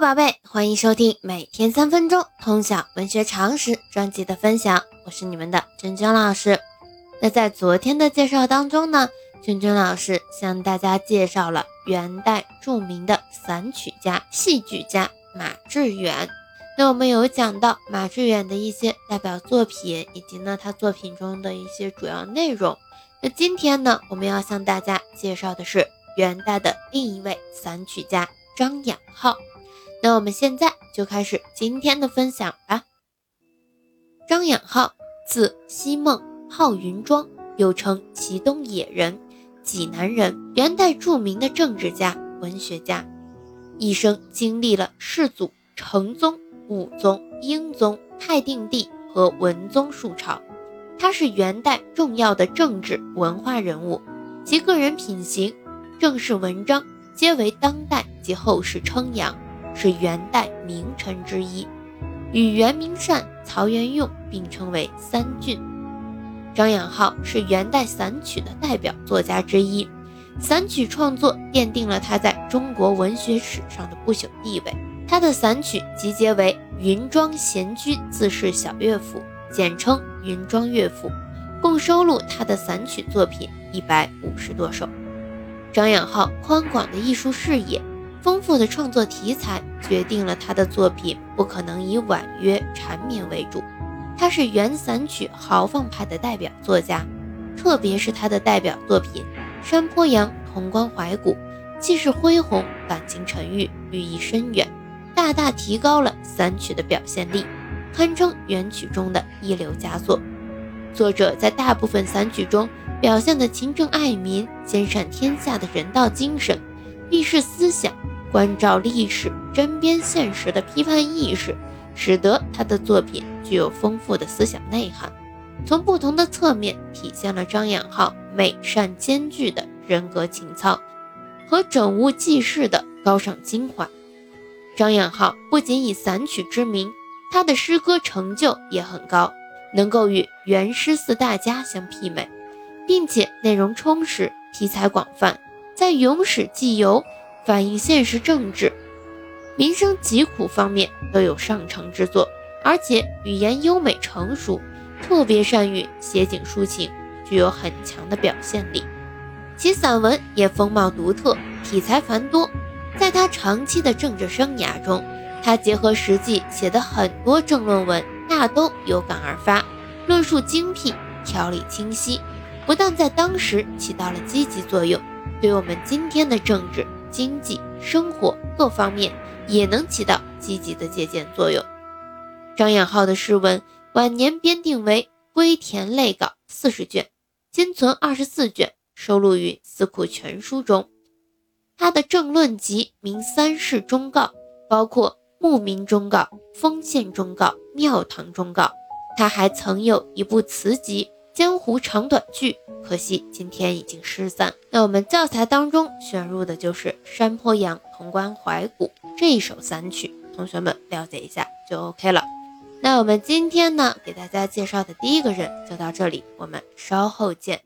宝贝，欢迎收听每天三分钟通晓文学常识专辑的分享，我是你们的娟娟老师。那在昨天的介绍当中呢，娟娟老师向大家介绍了元代著名的散曲家、戏剧家马致远。那我们有讲到马致远的一些代表作品，以及呢他作品中的一些主要内容。那今天呢，我们要向大家介绍的是元代的另一位散曲家张养浩。那我们现在就开始今天的分享吧。张养浩，字希孟，号云庄，又称祁东野人，济南人，元代著名的政治家、文学家，一生经历了世祖、成宗、武宗、英宗、太定帝和文宗数朝。他是元代重要的政治文化人物，其个人品行、政事文章皆为当代及后世称扬。是元代名臣之一，与元明善、曹元用并称为三俊。张养浩是元代散曲的代表作家之一，散曲创作奠定了他在中国文学史上的不朽地位。他的散曲集结为《云庄闲居自是小乐府》，简称《云庄乐府》，共收录他的散曲作品一百五十多首。张养浩宽广的艺术视野。丰富的创作题材决定了他的作品不可能以婉约缠绵为主。他是元散曲豪放派的代表作家，特别是他的代表作品《山坡羊》《潼关怀古》，气势恢宏，感情沉郁，寓意深远，大大提高了散曲的表现力，堪称元曲中的一流佳作。作者在大部分散曲中表现的勤政爱民、兼善天下的人道精神、立世思想。关照历史、针砭现实的批判意识，使得他的作品具有丰富的思想内涵，从不同的侧面体现了张养浩美善兼具的人格情操和整物济世的高尚精华。张养浩不仅以散曲知名，他的诗歌成就也很高，能够与元诗四大家相媲美，并且内容充实，题材广泛，在咏史记游。反映现实政治、民生疾苦方面都有上乘之作，而且语言优美成熟，特别善于写景抒情，具有很强的表现力。其散文也风貌独特，题材繁多。在他长期的政治生涯中，他结合实际写的很多政论文，大都有感而发，论述精辟，条理清晰，不但在当时起到了积极作用，对我们今天的政治。经济生活各方面也能起到积极的借鉴作用。张养浩的诗文晚年编定为《归田类稿》四十卷，今存二十四卷，收录于《四库全书》中。他的政论集名《三世忠告》，包括《牧民忠告》《丰县忠告》《庙堂忠告》。他还曾有一部词集。江湖长短句，可惜今天已经失散。那我们教材当中选入的就是《山坡羊·潼关怀古》这一首三曲，同学们了解一下就 OK 了。那我们今天呢，给大家介绍的第一个人就到这里，我们稍后见。